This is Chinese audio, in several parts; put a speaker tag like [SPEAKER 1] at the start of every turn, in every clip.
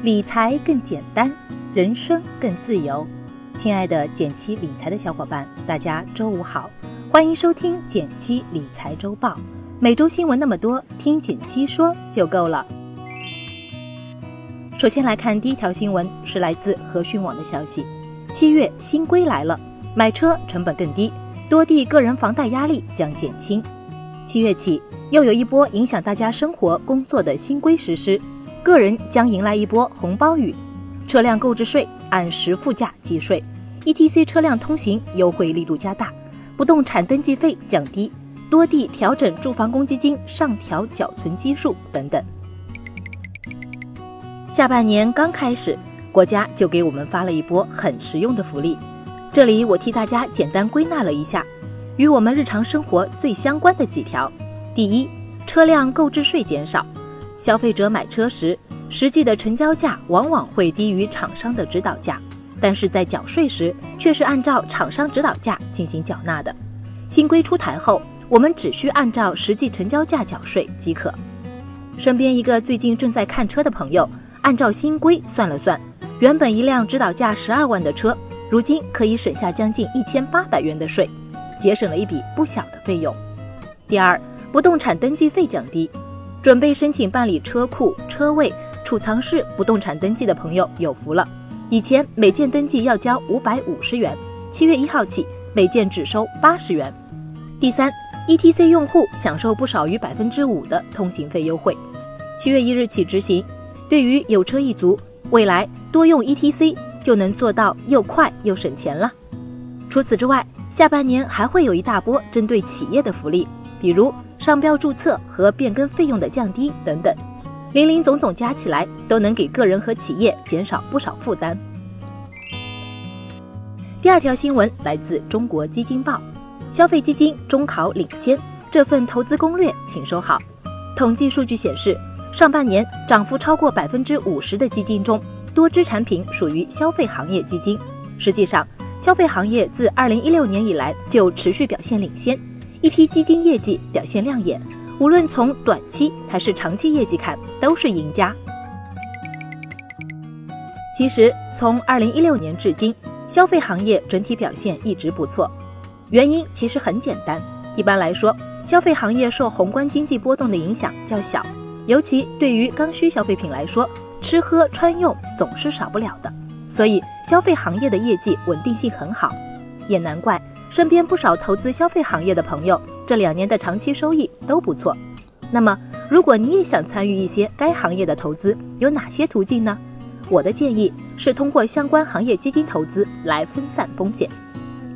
[SPEAKER 1] 理财更简单，人生更自由。亲爱的减七理财的小伙伴，大家周五好，欢迎收听减七理财周报。每周新闻那么多，听减七说就够了。首先来看第一条新闻，是来自和讯网的消息：七月新规来了，买车成本更低，多地个人房贷压力将减轻。七月起，又有一波影响大家生活工作的新规实施，个人将迎来一波红包雨。车辆购置税按实付价计税，ETC 车辆通行优惠力度加大，不动产登记费降低，多地调整住房公积金上调缴存基数等等。下半年刚开始，国家就给我们发了一波很实用的福利，这里我替大家简单归纳了一下。与我们日常生活最相关的几条：第一，车辆购置税减少，消费者买车时实际的成交价往往会低于厂商的指导价，但是在缴税时却是按照厂商指导价进行缴纳的。新规出台后，我们只需按照实际成交价缴税即可。身边一个最近正在看车的朋友，按照新规算了算，原本一辆指导价十二万的车，如今可以省下将近一千八百元的税。节省了一笔不小的费用。第二，不动产登记费降低，准备申请办理车库、车位、储藏室不动产登记的朋友有福了。以前每件登记要交五百五十元，七月一号起每件只收八十元。第三，ETC 用户享受不少于百分之五的通行费优惠，七月一日起执行。对于有车一族，未来多用 ETC 就能做到又快又省钱了。除此之外，下半年还会有一大波针对企业的福利，比如商标注册和变更费用的降低等等，零零总总加起来都能给个人和企业减少不少负担。第二条新闻来自中国基金报，消费基金中考领先，这份投资攻略请收好。统计数据显示，上半年涨幅超过百分之五十的基金中，多只产品属于消费行业基金。实际上，消费行业自二零一六年以来就持续表现领先，一批基金业绩表现亮眼，无论从短期还是长期业绩看，都是赢家。其实从二零一六年至今，消费行业整体表现一直不错，原因其实很简单。一般来说，消费行业受宏观经济波动的影响较小，尤其对于刚需消费品来说，吃喝穿用总是少不了的。所以，消费行业的业绩稳定性很好，也难怪身边不少投资消费行业的朋友这两年的长期收益都不错。那么，如果你也想参与一些该行业的投资，有哪些途径呢？我的建议是通过相关行业基金投资来分散风险。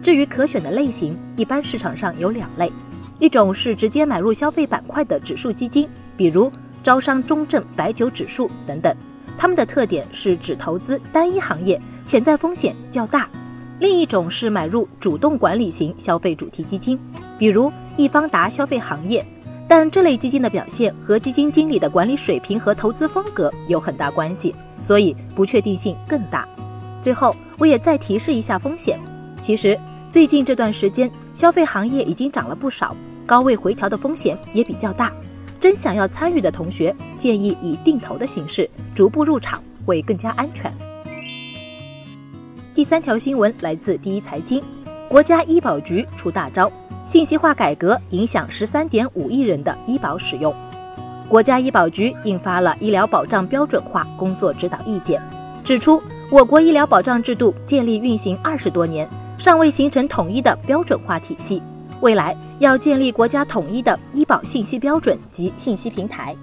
[SPEAKER 1] 至于可选的类型，一般市场上有两类，一种是直接买入消费板块的指数基金，比如招商中证白酒指数等等。他们的特点是只投资单一行业，潜在风险较大。另一种是买入主动管理型消费主题基金，比如易方达消费行业，但这类基金的表现和基金经理的管理水平和投资风格有很大关系，所以不确定性更大。最后，我也再提示一下风险。其实最近这段时间，消费行业已经涨了不少，高位回调的风险也比较大。真想要参与的同学，建议以定投的形式逐步入场，会更加安全。第三条新闻来自第一财经，国家医保局出大招，信息化改革影响十三点五亿人的医保使用。国家医保局印发了医疗保障标准化工作指导意见，指出我国医疗保障制度建立运行二十多年，尚未形成统一的标准化体系。未来要建立国家统一的医保信息标准及信息平台。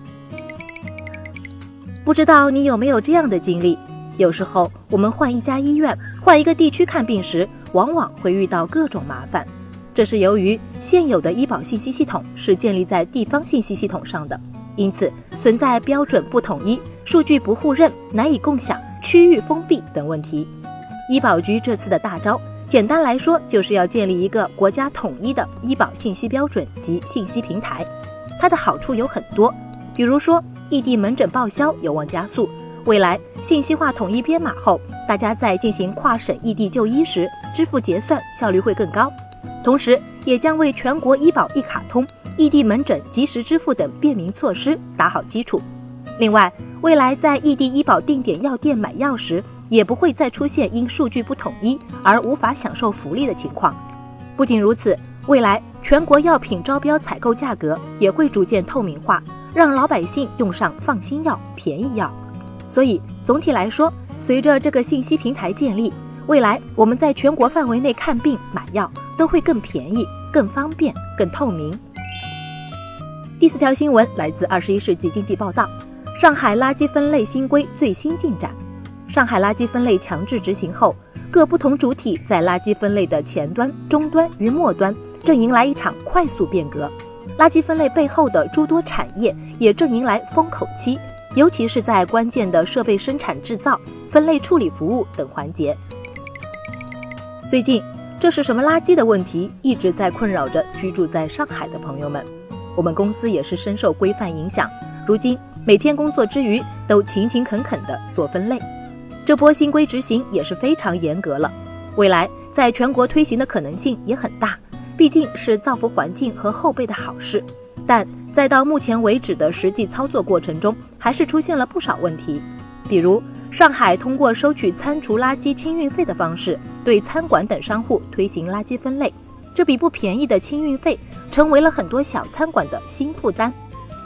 [SPEAKER 1] 不知道你有没有这样的经历？有时候我们换一家医院、换一个地区看病时，往往会遇到各种麻烦。这是由于现有的医保信息系统是建立在地方信息系统上的，因此存在标准不统一、数据不互认、难以共享、区域封闭等问题。医保局这次的大招。简单来说，就是要建立一个国家统一的医保信息标准及信息平台。它的好处有很多，比如说异地门诊报销有望加速，未来信息化统一编码后，大家在进行跨省异地就医时，支付结算效率会更高。同时，也将为全国医保一卡通、异地门诊及时支付等便民措施打好基础。另外，未来在异地医保定点药店买药时，也不会再出现因数据不统一而无法享受福利的情况。不仅如此，未来全国药品招标采购价格也会逐渐透明化，让老百姓用上放心药、便宜药。所以总体来说，随着这个信息平台建立，未来我们在全国范围内看病买药都会更便宜、更方便、更透明。第四条新闻来自《二十一世纪经济报道》，上海垃圾分类新规最新进展。上海垃圾分类强制执行后，各不同主体在垃圾分类的前端、中端与末端正迎来一场快速变革。垃圾分类背后的诸多产业也正迎来风口期，尤其是在关键的设备生产制造、分类处理服务等环节。最近，这是什么垃圾的问题一直在困扰着居住在上海的朋友们。我们公司也是深受规范影响，如今每天工作之余都勤勤恳恳地做分类。这波新规执行也是非常严格了，未来在全国推行的可能性也很大，毕竟是造福环境和后辈的好事。但在到目前为止的实际操作过程中，还是出现了不少问题，比如上海通过收取餐厨垃圾清运费的方式，对餐馆等商户推行垃圾分类，这笔不便宜的清运费。成为了很多小餐馆的新负担。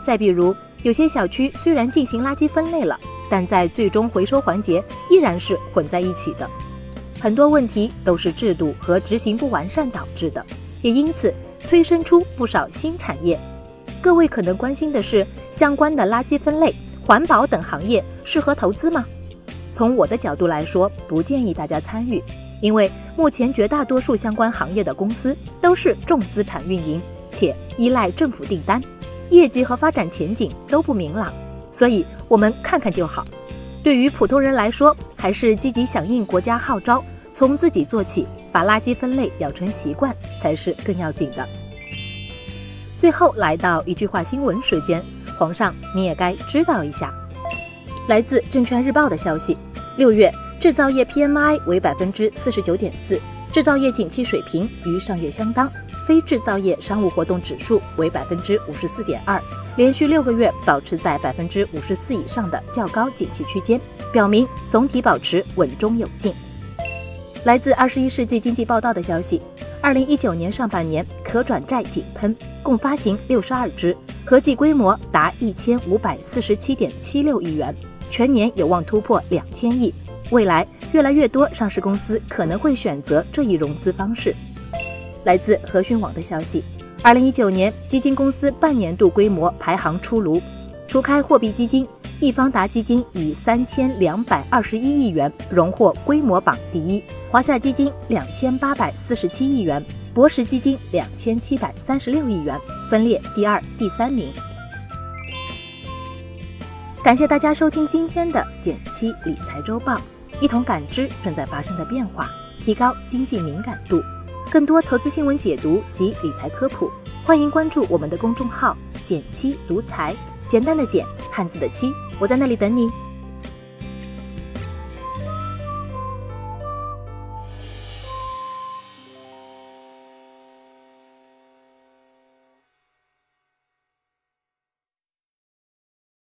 [SPEAKER 1] 再比如，有些小区虽然进行垃圾分类了，但在最终回收环节依然是混在一起的。很多问题都是制度和执行不完善导致的，也因此催生出不少新产业。各位可能关心的是，相关的垃圾分类、环保等行业适合投资吗？从我的角度来说，不建议大家参与，因为目前绝大多数相关行业的公司都是重资产运营。且依赖政府订单，业绩和发展前景都不明朗，所以我们看看就好。对于普通人来说，还是积极响应国家号召，从自己做起，把垃圾分类养成习惯才是更要紧的。最后来到一句话新闻时间，皇上你也该知道一下。来自证券日报的消息，六月制造业 PMI 为百分之四十九点四，制造业景气水平与上月相当。非制造业商务活动指数为百分之五十四点二，连续六个月保持在百分之五十四以上的较高景气区间，表明总体保持稳中有进。来自二十一世纪经济报道的消息，二零一九年上半年可转债井喷，共发行六十二只，合计规模达一千五百四十七点七六亿元，全年有望突破两千亿。未来越来越多上市公司可能会选择这一融资方式。来自和讯网的消息，二零一九年基金公司半年度规模排行出炉，除开货币基金，易方达基金以三千两百二十一亿元荣获规模榜第一，华夏基金两千八百四十七亿元，博时基金两千七百三十六亿元，分列第二、第三名。感谢大家收听今天的减七理财周报，一同感知正在发生的变化，提高经济敏感度。更多投资新闻解读及理财科普，欢迎关注我们的公众号“减七独财”，简单的简，汉字的七，我在那里等你。